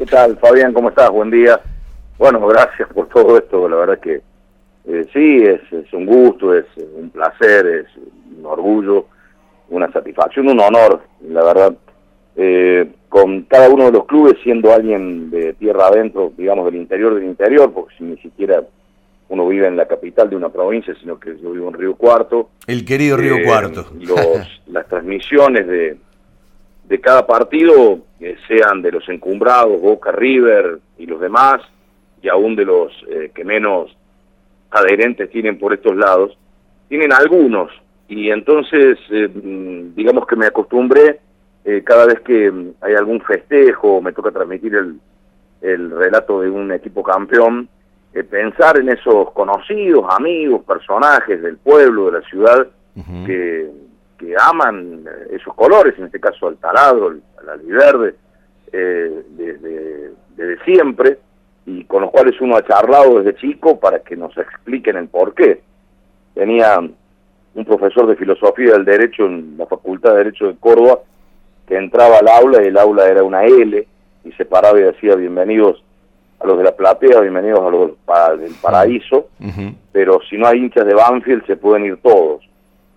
¿Qué tal, Fabián? ¿Cómo estás? Buen día. Bueno, gracias por todo esto. La verdad que eh, sí, es, un gusto, es un placer, es un orgullo, una satisfacción, un honor, la verdad. Eh, con cada uno de los clubes siendo alguien de tierra adentro, digamos del interior del interior, porque si ni siquiera uno vive en la capital de una provincia, sino que yo vivo en Río Cuarto. El querido Río eh, Cuarto. Los, las transmisiones de, de cada partido, sean de los encumbrados, Boca, River y los demás, y aún de los eh, que menos adherentes tienen por estos lados, tienen algunos, y entonces eh, mm, digamos que me acostumbré eh, cada vez que mm, hay algún festejo, me toca transmitir el, el relato de un equipo campeón, eh, pensar en esos conocidos, amigos, personajes del pueblo, de la ciudad, que, que aman eh, esos colores, en este caso al taladro, al aliverde, eh, desde, desde siempre, y con los cuales uno ha charlado desde chico para que nos expliquen el por qué. Tenía un profesor de filosofía del derecho en la Facultad de Derecho de Córdoba, que entraba al aula y el aula era una L y se paraba y decía bienvenidos a los de la platea, bienvenidos a los del paraíso, pero si no hay hinchas de Banfield se pueden ir todos.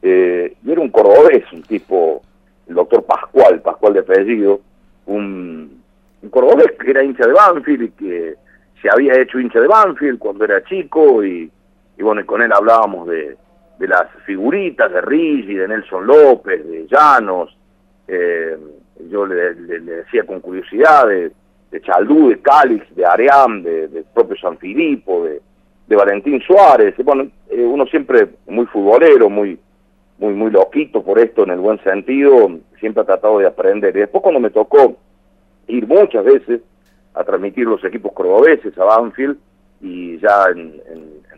Eh, y era un cordobés, un tipo, el doctor Pascual, Pascual de apellido, un, un cordobés que era hincha de Banfield y que se había hecho hincha de Banfield cuando era chico y, y bueno, y con él hablábamos de, de las figuritas de Rigi, de Nelson López, de Llanos, eh, yo le, decía con curiosidad de, Chaldú, de Cálix, de Aream, de, del propio San Filipo, de, de Valentín Suárez. Bueno, eh, uno siempre muy futbolero, muy, muy, muy loquito por esto en el buen sentido, siempre ha tratado de aprender. Y después cuando me tocó ir muchas veces a transmitir los equipos cordobeses a Banfield y ya en,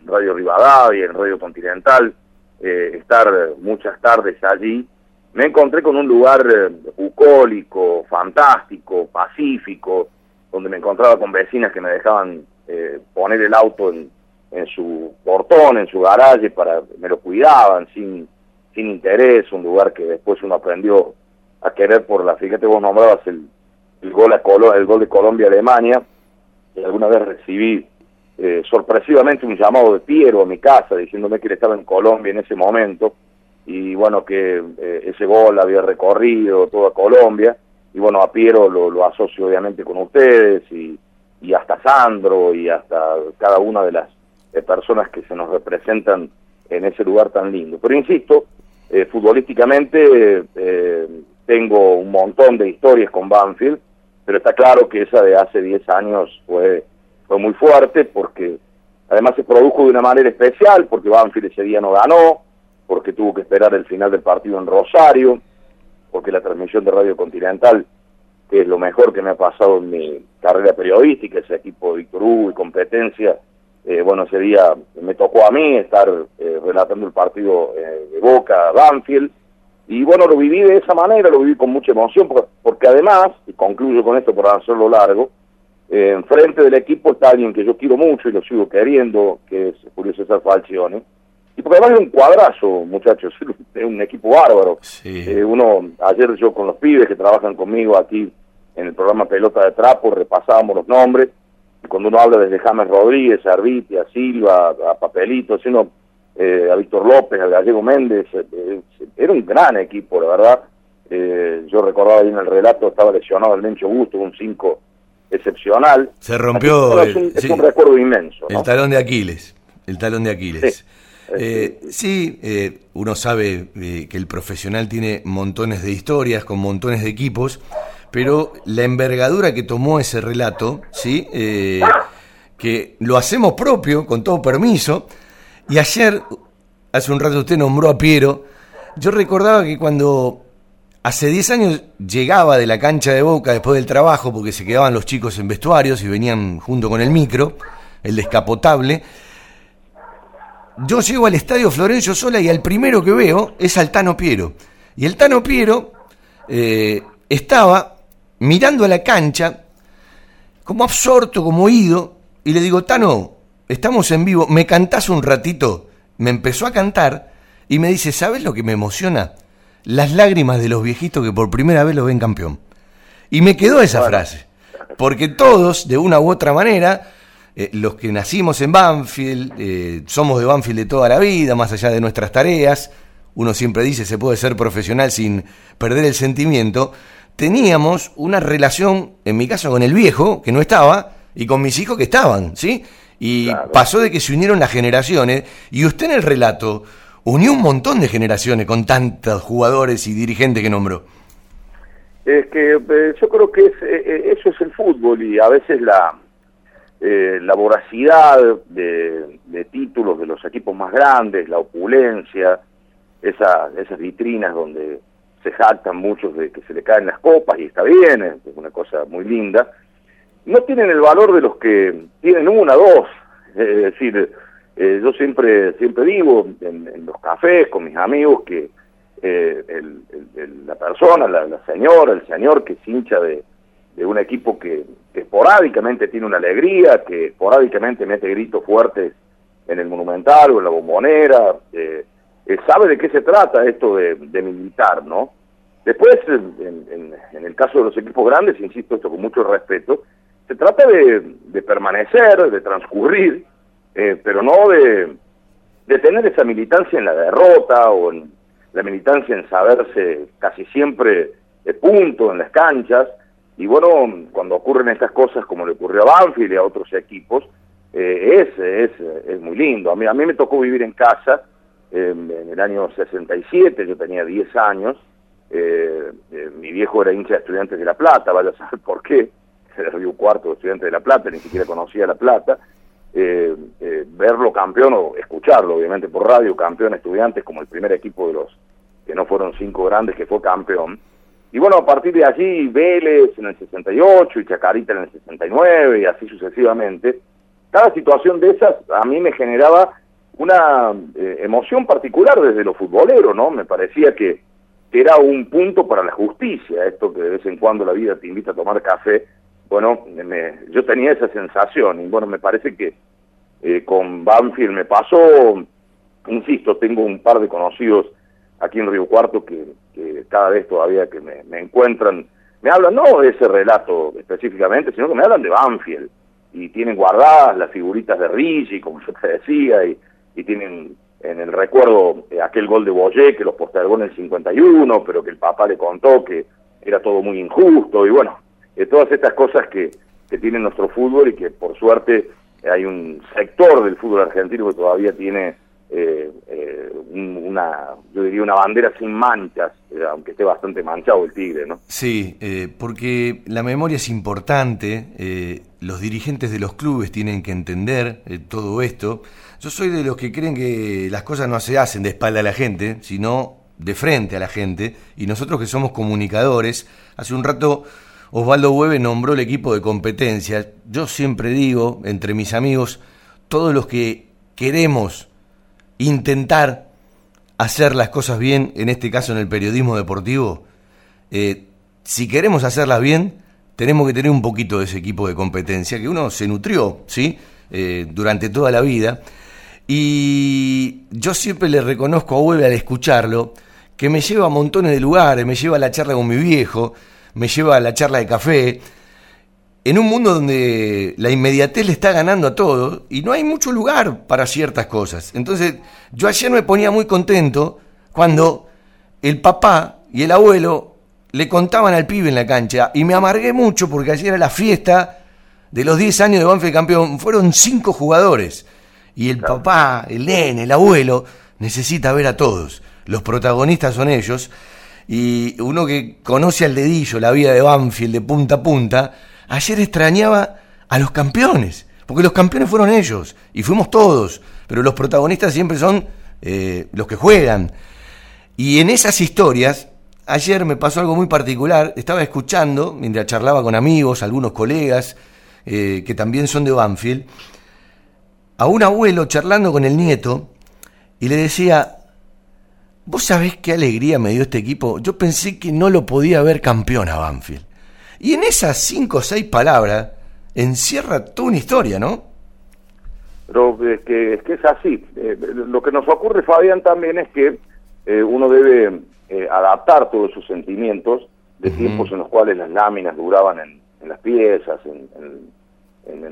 Radio Rivadavia, en Radio Continental, eh, estar muchas tardes allí, me encontré con un lugar eh, bucólico, fantástico, pacífico, donde me encontraba con vecinas que me dejaban eh, poner el auto en, en, su portón, en su garaje, para me lo cuidaban sin, sin interés, un lugar que después uno aprendió a querer por la, fíjate vos nombrabas el, el gol, a el gol de Colombia-Alemania, y alguna vez recibí eh, sorpresivamente un llamado de Piero a mi casa diciéndome que él estaba en Colombia en ese momento, y bueno, que eh, ese gol había recorrido toda Colombia, y bueno, a Piero lo, lo asocio obviamente con ustedes, y, y hasta Sandro, y hasta cada una de las personas que se nos representan en ese lugar tan lindo. Pero insisto, eh, futbolísticamente eh, tengo un montón de historias con Banfield, pero está claro que esa de hace 10 años fue, fue muy fuerte porque además se produjo de una manera especial, porque Banfield ese día no ganó, porque tuvo que esperar el final del partido en Rosario, porque la transmisión de Radio Continental, que es lo mejor que me ha pasado en mi carrera periodística, ese equipo de Víctor Hugo y competencia, eh, bueno, ese día me tocó a mí estar eh, relatando el partido eh, de Boca, Banfield, y bueno, lo viví de esa manera, lo viví con mucha emoción, porque, porque además, y concluyo con esto por hacerlo largo, enfrente del equipo está alguien que yo quiero mucho y lo sigo queriendo, que es Julio César Falcione, y porque además es un cuadrazo, muchachos, es un equipo bárbaro. Eh, uno, ayer yo con los pibes que trabajan conmigo aquí en el programa Pelota de Trapo, repasábamos los nombres, cuando uno habla desde James Rodríguez, a Arvitia, a Silva, a Papelito, sino, eh, a Víctor López, a Gallego Méndez, eh, era un gran equipo, la verdad. yo recordaba ahí en el relato, estaba lesionado el Mencho Gusto, un 5 excepcional. Se rompió. es, un, recuerdo inmenso. El talón de Aquiles. El talón de Aquiles. Eh, sí, eh, uno sabe eh, que el profesional tiene montones de historias con montones de equipos, pero la envergadura que tomó ese relato, sí, que lo hacemos propio, con todo permiso. Y ayer, hace un rato usted nombró a Piero, yo recordaba que cuando hace 10 años llegaba de la cancha de Boca después del trabajo, porque se quedaban los chicos en vestuarios y venían junto con el micro, el descapotable, yo llego al estadio Florencio Sola y al primero que veo es al Tano Piero. Y el Tano Piero eh, estaba mirando a la cancha, como absorto, como oído, y le digo, Tano, estamos en vivo, ¿me cantás un ratito? Me empezó a cantar y me dice, ¿sabes lo que me emociona? Las lágrimas de los viejitos que por primera vez lo ven campeón. Y me quedó esa frase. porque todos, de una u otra manera, eh, los que nacimos en Banfield, eh, somos de Banfield de toda la vida, más allá de nuestras tareas, uno siempre dice se puede ser profesional sin perder el sentimiento, teníamos una relación, en mi caso con el viejo, que no estaba, y con mis hijos que estaban, ¿sí? Y pasó de que se unieron las generaciones, y usted en el relato unió un montón de generaciones con tantos jugadores y dirigentes que nombró. Es que eh, yo creo que eh, eso es el fútbol y a veces la, eh, la voracidad de, de, títulos de los equipos más grandes, la opulencia, esa, esas vitrinas donde se jactan muchos de que se le caen las copas y está bien, es una cosa muy linda, no tienen el valor de los que tienen una, dos, es decir, eh, yo siempre siempre digo en, los cafés con mis amigos que eh, la persona, la, señora, el señor que es hincha de, un equipo que, esporádicamente tiene una alegría, que esporádicamente mete gritos fuertes en el Monumental o en la Bombonera, eh, sabe de qué se trata esto de, militar, ¿no? Después, en, el caso de los equipos grandes, insisto esto con mucho respeto, se trata de, de permanecer, de transcurrir, eh, pero no de, de tener esa militancia en la derrota o en la militancia en saberse casi siempre de punto en las canchas. Y bueno, cuando ocurren estas cosas como le ocurrió a Banfield y a otros equipos, eh, es, es, es muy lindo. A mí, a mí me tocó vivir en casa en el año 67, yo tenía 10 años, eh, mi viejo era hincha de estudiantes de La Plata, vaya a saber por qué, era Río Cuarto de estudiantes de La Plata, ni siquiera conocía La Plata, eh, eh, verlo campeón o escucharlo, obviamente, por radio, campeón estudiantes como el primer equipo de los que no fueron cinco grandes que fue campeón. Y bueno, a partir de allí, Vélez en el 68 y Chacarita en el 69 y así sucesivamente. Cada situación de esas a mí me generaba una eh, emoción particular desde lo futbolero, ¿no? Me parecía que, era un punto para la justicia, esto que de vez en cuando la vida te invita a tomar café. Bueno, yo tenía esa sensación y bueno, me parece que eh, con Banfield me pasó, insisto, tengo un par de conocidos aquí en Río Cuarto que, cada vez todavía que me, encuentran, me hablan no de ese relato específicamente, sino que me hablan de Banfield y tienen guardadas las figuritas de Rigi, como yo te decía, y, tienen en el recuerdo eh, aquel gol de Boyé que los postergó en el 51, pero que el papá le contó que era todo muy injusto, y bueno, eh, todas estas cosas que, que tiene nuestro fútbol y que por suerte hay un sector del fútbol argentino que todavía tiene eh, eh, una, yo diría una bandera sin manchas, eh, aunque esté bastante manchado el tigre, ¿no? Sí, porque la memoria es importante, los dirigentes de los clubes tienen que entender todo esto. Yo soy de los que creen que las cosas no se hacen de espalda a la gente, sino de frente a la gente, y nosotros que somos comunicadores, hace un rato Osvaldo Hueve nombró el equipo de competencia. Yo siempre digo, entre mis amigos, todos los que queremos intentar hacer las cosas bien, en este caso en el periodismo deportivo, eh, si queremos hacerlas bien, tenemos que tener un poquito de ese equipo de competencia, que uno se nutrió, ¿sí? Eh, durante toda la vida. Y yo siempre le reconozco a Hueve al escucharlo, que me lleva a montones de lugares, me lleva a la charla con mi viejo, me lleva a la charla de café, en un mundo donde la inmediatez le está ganando a todo y no hay mucho lugar para ciertas cosas. Entonces, yo ayer me ponía muy contento cuando el papá y el abuelo le contaban al pibe en la cancha y me amargué mucho porque ayer era la fiesta de los 10 años de Banfield campeón. Fueron cinco jugadores y el papá, el nene, el abuelo necesita ver a todos. Los protagonistas son ellos y uno que conoce al dedillo la vida de Banfield de punta a punta, ayer extrañaba a los campeones, porque los campeones fueron ellos y fuimos todos, pero los protagonistas siempre son eh, los que juegan. Y en esas historias, ayer me pasó algo muy particular, estaba escuchando, mientras charlaba con amigos, algunos colegas eh, que también son de Banfield, a un abuelo charlando con el nieto y le decía, Vos sabés qué alegría me dio este equipo. Yo pensé que no lo podía ver campeón a Banfield. Y en esas cinco o seis palabras encierra toda una historia, ¿no? Pero es que es, que es así. Eh, lo que nos ocurre, Fabián, también es que eh, uno debe eh, adaptar todos sus sentimientos de tiempos en los cuales las láminas duraban en, en las piezas, en, en,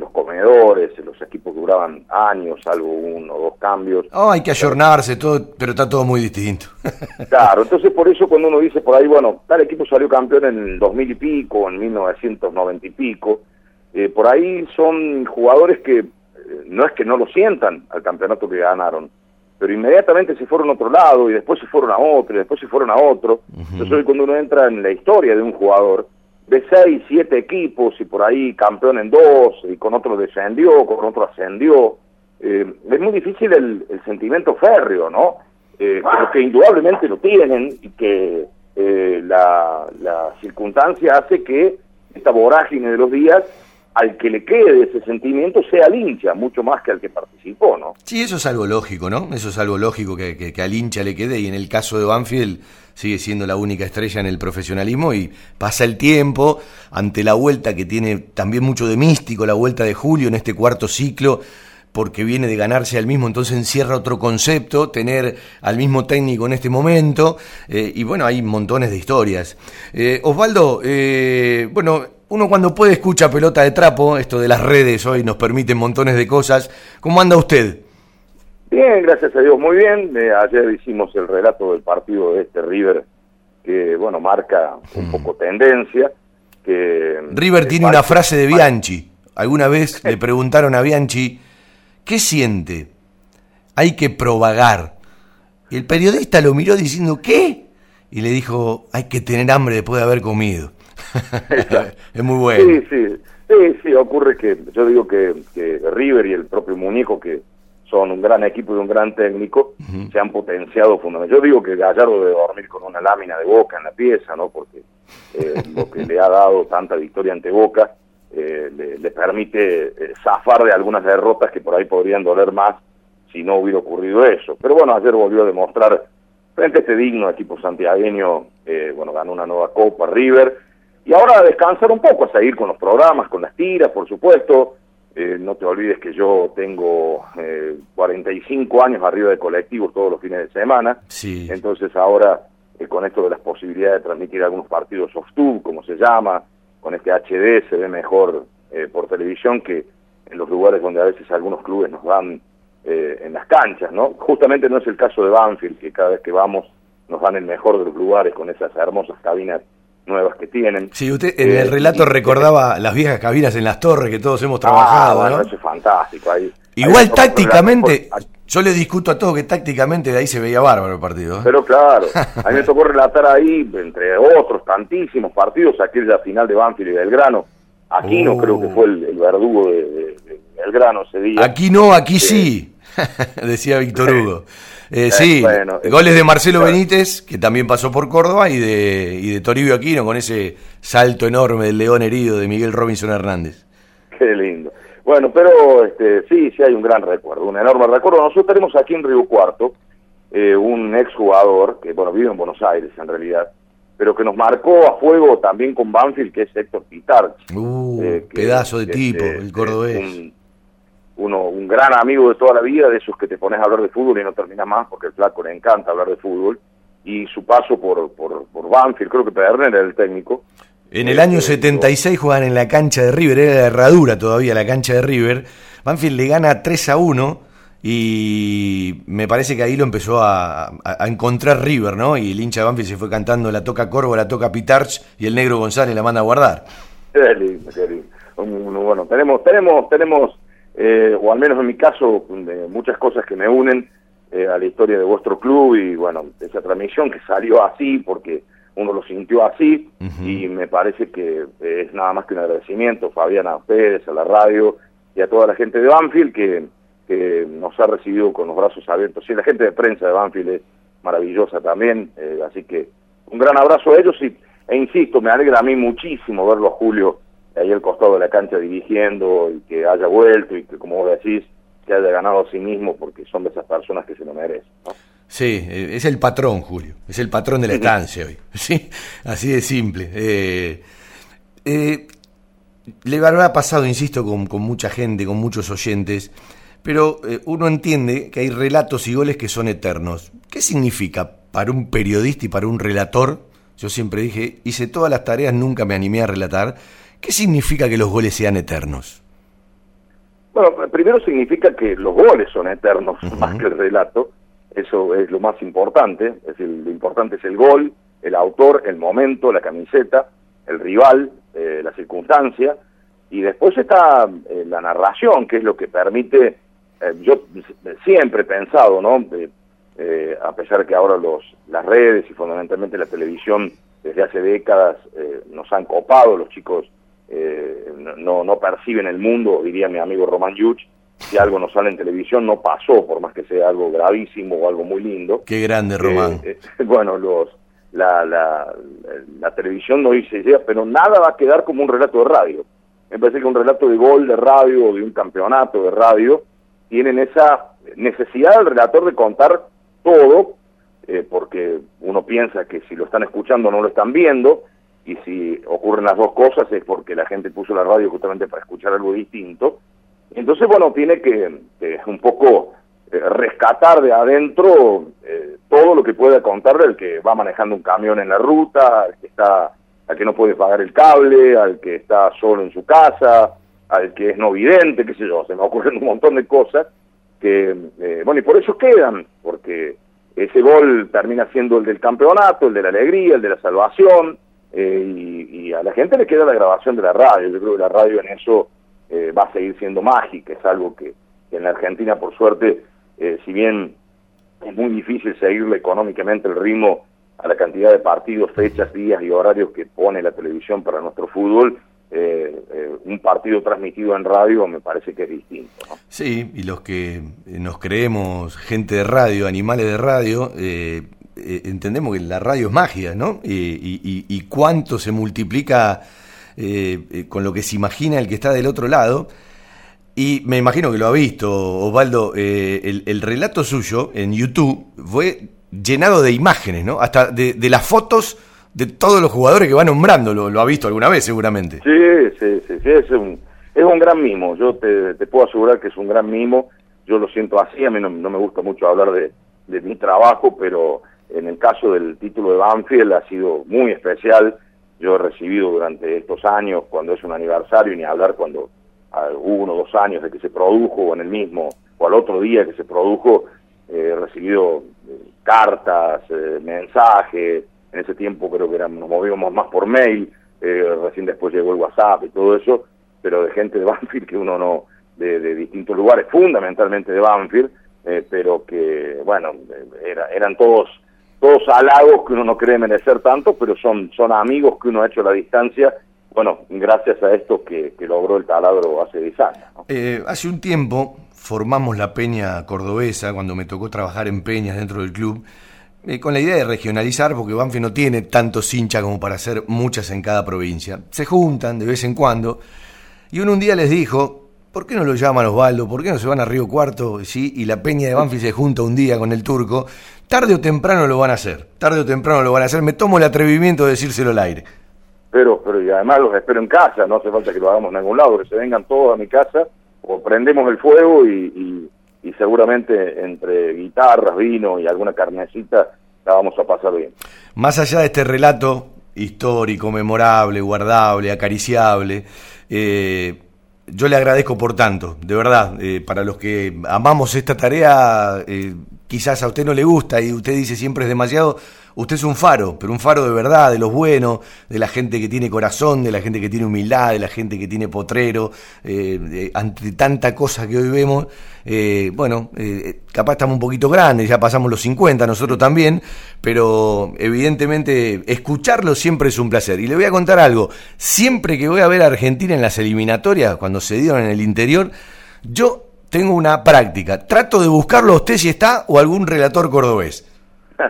los comedores, en los equipos duraban años, salvo uno o dos cambios. Oh, hay que ayornarse, todo, pero está todo muy distinto. claro, entonces por eso cuando uno dice por ahí, bueno, tal equipo salió campeón en el 2000 y pico, en 1990 y pico, eh, por ahí son jugadores que eh, no es que no lo sientan al campeonato que ganaron, pero inmediatamente se fueron a otro lado y después se fueron a otro y después se fueron a otro. Entonces hoy cuando uno entra en la historia de un jugador, de seis, siete equipos y por ahí campeón en dos y con otro descendió, con otro ascendió. Eh, es muy difícil el, sentimiento férreo, ¿no? Eh, pero que indudablemente lo tienen y que eh, la, la circunstancia hace que esta vorágine de los días al que le quede ese sentimiento sea el hincha, mucho más que al que participó, ¿no? Sí, eso es algo lógico, ¿no? Eso es algo lógico que, que, al hincha le quede y en el caso de Banfield sigue siendo la única estrella en el profesionalismo y pasa el tiempo ante la vuelta que tiene también mucho de místico, la vuelta de Julio en este cuarto ciclo porque viene de ganarse al mismo, entonces encierra otro concepto, tener al mismo técnico en este momento, eh, y bueno, hay montones de historias. Eh, Osvaldo, eh, bueno, uno cuando puede escucha pelota de trapo, esto de las redes hoy nos permite montones de cosas. ¿Cómo anda usted? Bien, gracias a Dios, muy bien. Eh, ayer hicimos el relato del partido de este River, que bueno, marca un mm. poco tendencia. Que, River tiene una frase de Bianchi. Alguna vez le preguntaron a Bianchi, ¿qué siente? Hay que propagar. Y el periodista lo miró diciendo, ¿qué? Y le dijo, hay que tener hambre después de haber comido. es muy bueno. Sí, sí, sí, sí, ocurre que yo digo que, River y el propio Muñeco, que son un gran equipo y un gran técnico, se han potenciado fundamentalmente. Yo digo que Gallardo debe dormir con una lámina de boca en la pieza, ¿no? Porque eh, lo que le ha dado tanta victoria ante Boca eh, le, permite eh, zafar de algunas derrotas que por ahí podrían doler más si no hubiera ocurrido eso. Pero bueno, ayer volvió a demostrar frente a este digno equipo santiagueño, bueno, ganó una nueva Copa River, y ahora a descansar un poco, a seguir con los programas, con las tiras, por supuesto. Eh, no te olvides que yo tengo eh, 45 años arriba de colectivos todos los fines de semana. Sí. Entonces ahora, eh, con esto de las posibilidades de transmitir algunos partidos soft-tube, como se llama, con este HD se ve mejor eh, por televisión que en los lugares donde a veces algunos clubes nos dan en las canchas, ¿no? Justamente no es el caso de Banfield, que cada vez que vamos nos dan el mejor de los lugares con esas hermosas cabinas nuevas que tienen. Sí, usted en el eh, relato recordaba las viejas cabinas en las torres que todos hemos trabajado, ah, ¿no? Eso es fantástico. Ahí, Igual tácticamente, yo le discuto a todos que tácticamente de ahí se veía bárbaro el partido. ¿eh? Pero claro, a mí me tocó relatar ahí, entre otros tantísimos partidos, aquella final de Banfield y Belgrano. Aquí no creo que fue el, verdugo de, Belgrano ese día. Aquí no, aquí sí, decía Víctor Hugo. Eh, sí, eh, goles de Marcelo Benítez, que también pasó por Córdoba, y de, y de Toribio Aquino, con ese salto enorme del león herido de Miguel Robinson Hernández. Qué lindo. Bueno, pero este, sí, sí hay un gran recuerdo, un enorme recuerdo. Nosotros tenemos aquí en Río Cuarto eh, un exjugador que, bueno, vive en Buenos Aires en realidad, pero que nos marcó a fuego también con Banfield, que es Héctor Pitar. Uh, eh, pedazo de tipo, el cordobés uno, un gran amigo de toda la vida, de esos que te pones a hablar de fútbol y no terminas más, porque el flaco le encanta hablar de fútbol, y su paso por, por, por Banfield, creo que Pedernera era el técnico. En el año 76 juegan en la cancha de River, era la herradura todavía la cancha de River. Banfield le gana 3 a 1 y me parece que ahí lo empezó a, encontrar River, ¿no? Y el hincha de Banfield se fue cantando la toca Corvo, la toca Pitarch y el negro González la manda a guardar. Qué lindo, qué lindo. Bueno, tenemos, tenemos, tenemos eh, o al menos en mi caso, muchas cosas que me unen eh, a la historia de vuestro club y bueno, esa transmisión que salió así porque uno lo sintió así y me parece que es nada más que un agradecimiento, Fabián, a ustedes, a la radio y a toda la gente de Banfield que, que nos ha recibido con los brazos abiertos. Y la gente de prensa de Banfield es maravillosa también, eh, así que un gran abrazo a ellos y, e insisto, me alegra a mí muchísimo verlo a Julio ahí al costado de la cancha dirigiendo y que haya vuelto y que, como vos decís, que haya ganado a sí mismo porque son de esas personas que se lo merecen. Sí, eh, es el patrón, Julio, es el patrón de la estancia hoy, ¿sí? Así de simple. Eh, eh, le habrá pasado, insisto, con, con, mucha gente, con muchos oyentes, pero eh, uno entiende que hay relatos y goles que son eternos. ¿Qué significa para un periodista y para un relator? Yo siempre dije, hice todas las tareas, nunca me animé a relatar, ¿Qué significa que los goles sean eternos? Bueno, primero significa que los goles son eternos, más que el relato. Eso es lo más importante. Es decir, lo importante es el gol, el autor, el momento, la camiseta, el rival, eh, la circunstancia. Y después está eh, la narración, que es lo que permite. Eh, yo siempre he pensado, ¿no? a pesar que ahora los, las redes y fundamentalmente la televisión desde hace décadas nos han copado, los chicos eh, no, no perciben el mundo, diría mi amigo Román Yuch, si algo no sale en televisión no pasó, por más que sea algo gravísimo o algo muy lindo. Qué grande, Román. Eh, eh, bueno, los, la, la, la, televisión no dice idea, pero nada va a quedar como un relato de radio. Me parece que un relato de gol de radio o de un campeonato de radio tienen esa necesidad del relator de contar todo, porque uno piensa que si lo están escuchando no lo están viendo, y si ocurren las dos cosas es porque la gente puso la radio justamente para escuchar algo distinto. Entonces, bueno, tiene que, un poco eh, rescatar de adentro eh, todo lo que pueda contarle al que va manejando un camión en la ruta, al que está al que no puede pagar el cable, al que está solo en su casa, al que es no vidente, qué sé yo, se me ocurren un montón de cosas que, eh, bueno, y por eso quedan, porque ese gol termina siendo el del campeonato, el de la alegría, el de la salvación, eh, y, a la gente le queda la grabación de la radio. Yo creo que la radio en eso eh, va a seguir siendo mágica, es algo que, en la Argentina, por suerte, eh, si bien es muy difícil seguirle económicamente el ritmo a la cantidad de partidos, fechas, días y horarios que pone la televisión para nuestro fútbol, un partido transmitido en radio me parece que es distinto. Sí, y los que nos creemos gente de radio, animales de radio, eh, entendemos que la radio es magia, ¿no? y, cuánto se multiplica eh, eh, con lo que se imagina el que está del otro lado. Y me imagino que lo ha visto, Osvaldo, el, relato suyo en YouTube fue llenado de imágenes, ¿no? Hasta de, las fotos de todos los jugadores que va nombrando, lo, ha visto alguna vez seguramente. Sí, sí, sí, sí es, un, es un gran mimo, yo te, puedo asegurar que es un gran mimo, yo lo siento así, a mí no, me gusta mucho hablar de, de mi trabajo, pero en el caso del título de Banfield ha sido muy especial. Yo he recibido durante estos años, cuando es un aniversario, ni hablar cuando hubo uno o dos años de que se produjo, o en el mismo, o al otro día que se produjo, eh, he recibido eh, cartas, eh, mensajes. En ese tiempo creo que nos movíamos más por mail. recién después llegó el WhatsApp y todo eso, pero de gente de Banfield que uno no, de, de distintos lugares, fundamentalmente de Banfield, pero que, bueno, era, eran todos todos halagos que uno no cree merecer tanto, pero son, son amigos que uno ha hecho a la distancia, bueno, gracias a esto que, logró el taladro hace 10 años. Eh, hace un tiempo formamos la Peña Cordobesa, cuando me tocó trabajar en peñas dentro del club, eh, con la idea de regionalizar, porque Banfi no tiene tantos hinchas como para hacer muchas en cada provincia. Se juntan de vez en cuando, y uno un día les dijo, ¿por qué no lo llaman Osvaldo? ¿Por qué no se van a Río Cuarto? ¿sí? Y la Peña de Banfi se junta un día con el turco tarde o temprano lo van a hacer, tarde o temprano lo van a hacer, me tomo el atrevimiento de decírselo al aire. Pero, pero y además los espero en casa, no hace falta que lo hagamos en algún lado, que se vengan todos a mi casa, o prendemos el fuego y, seguramente entre guitarras, vino y alguna carnecita la vamos a pasar bien. Más allá de este relato histórico, memorable, guardable, acariciable, eh, yo le agradezco por tanto, de verdad, eh, para los que amamos esta tarea, eh, quizás a usted no le gusta y usted dice siempre es demasiado, usted es un faro, pero un faro de verdad, de los buenos, de la gente que tiene corazón, de la gente que tiene humildad, de la gente que tiene potrero, eh, ante tanta cosa que hoy vemos, eh, bueno, eh, capaz estamos un poquito grandes, ya pasamos los 50, nosotros también, pero evidentemente escucharlo siempre es un placer. Y le voy a contar algo, siempre que voy a ver a Argentina en las eliminatorias, cuando se dieron en el interior, yo tengo una práctica. Trato de buscarlo a usted si está o algún relator cordobés.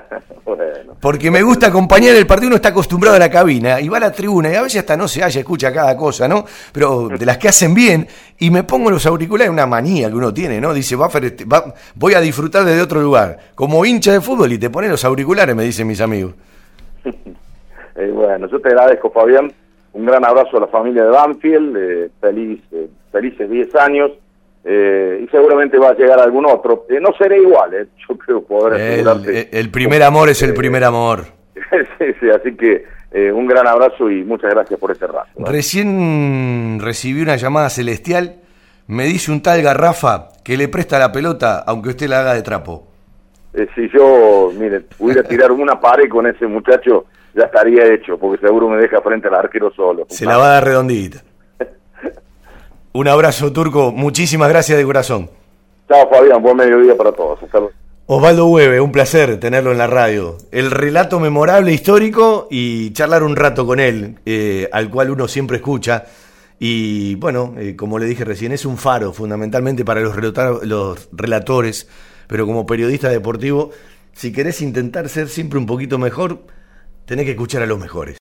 Porque me gusta acompañar el partido, uno está acostumbrado a la cabina y va a la tribuna y a veces hasta no se haya, escucha cada cosa, ¿no? Pero de las que hacen bien y me pongo los auriculares, una manía que uno tiene, ¿no? Dice, va, va voy a disfrutar desde otro lugar, como hincha de fútbol y te pones los auriculares, me dicen mis amigos. Eh, bueno, yo te agradezco, Fabián. Un gran abrazo a la familia de Banfield, eh, feliz, eh, felices 10 años eh, y seguramente va a llegar algún otro. Eh, no seré igual, eh, yo creo poder el, el primer amor es el primer amor. sí, sí, así que un gran abrazo y muchas gracias por este rato. Recién recibí una llamada celestial, me dice un tal Garrafa que le presta la pelota aunque usted la haga de trapo. Si yo, mire, pudiera tirar una pared con ese muchacho, ya estaría hecho, porque seguro me deja frente al arquero solo. Se la va a dar redondita. Un abrazo, Turco. Muchísimas gracias de corazón. Chao, Fabián. Buen mediodía para todos. Osvaldo Hueve, un placer tenerlo en la radio. El relato memorable, histórico y charlar un rato con él, eh, al cual uno siempre escucha. Y bueno, eh, como le dije recién, es un faro fundamentalmente para los, los relatores, pero como periodista deportivo, si querés intentar ser siempre un poquito mejor, tenés que escuchar a los mejores.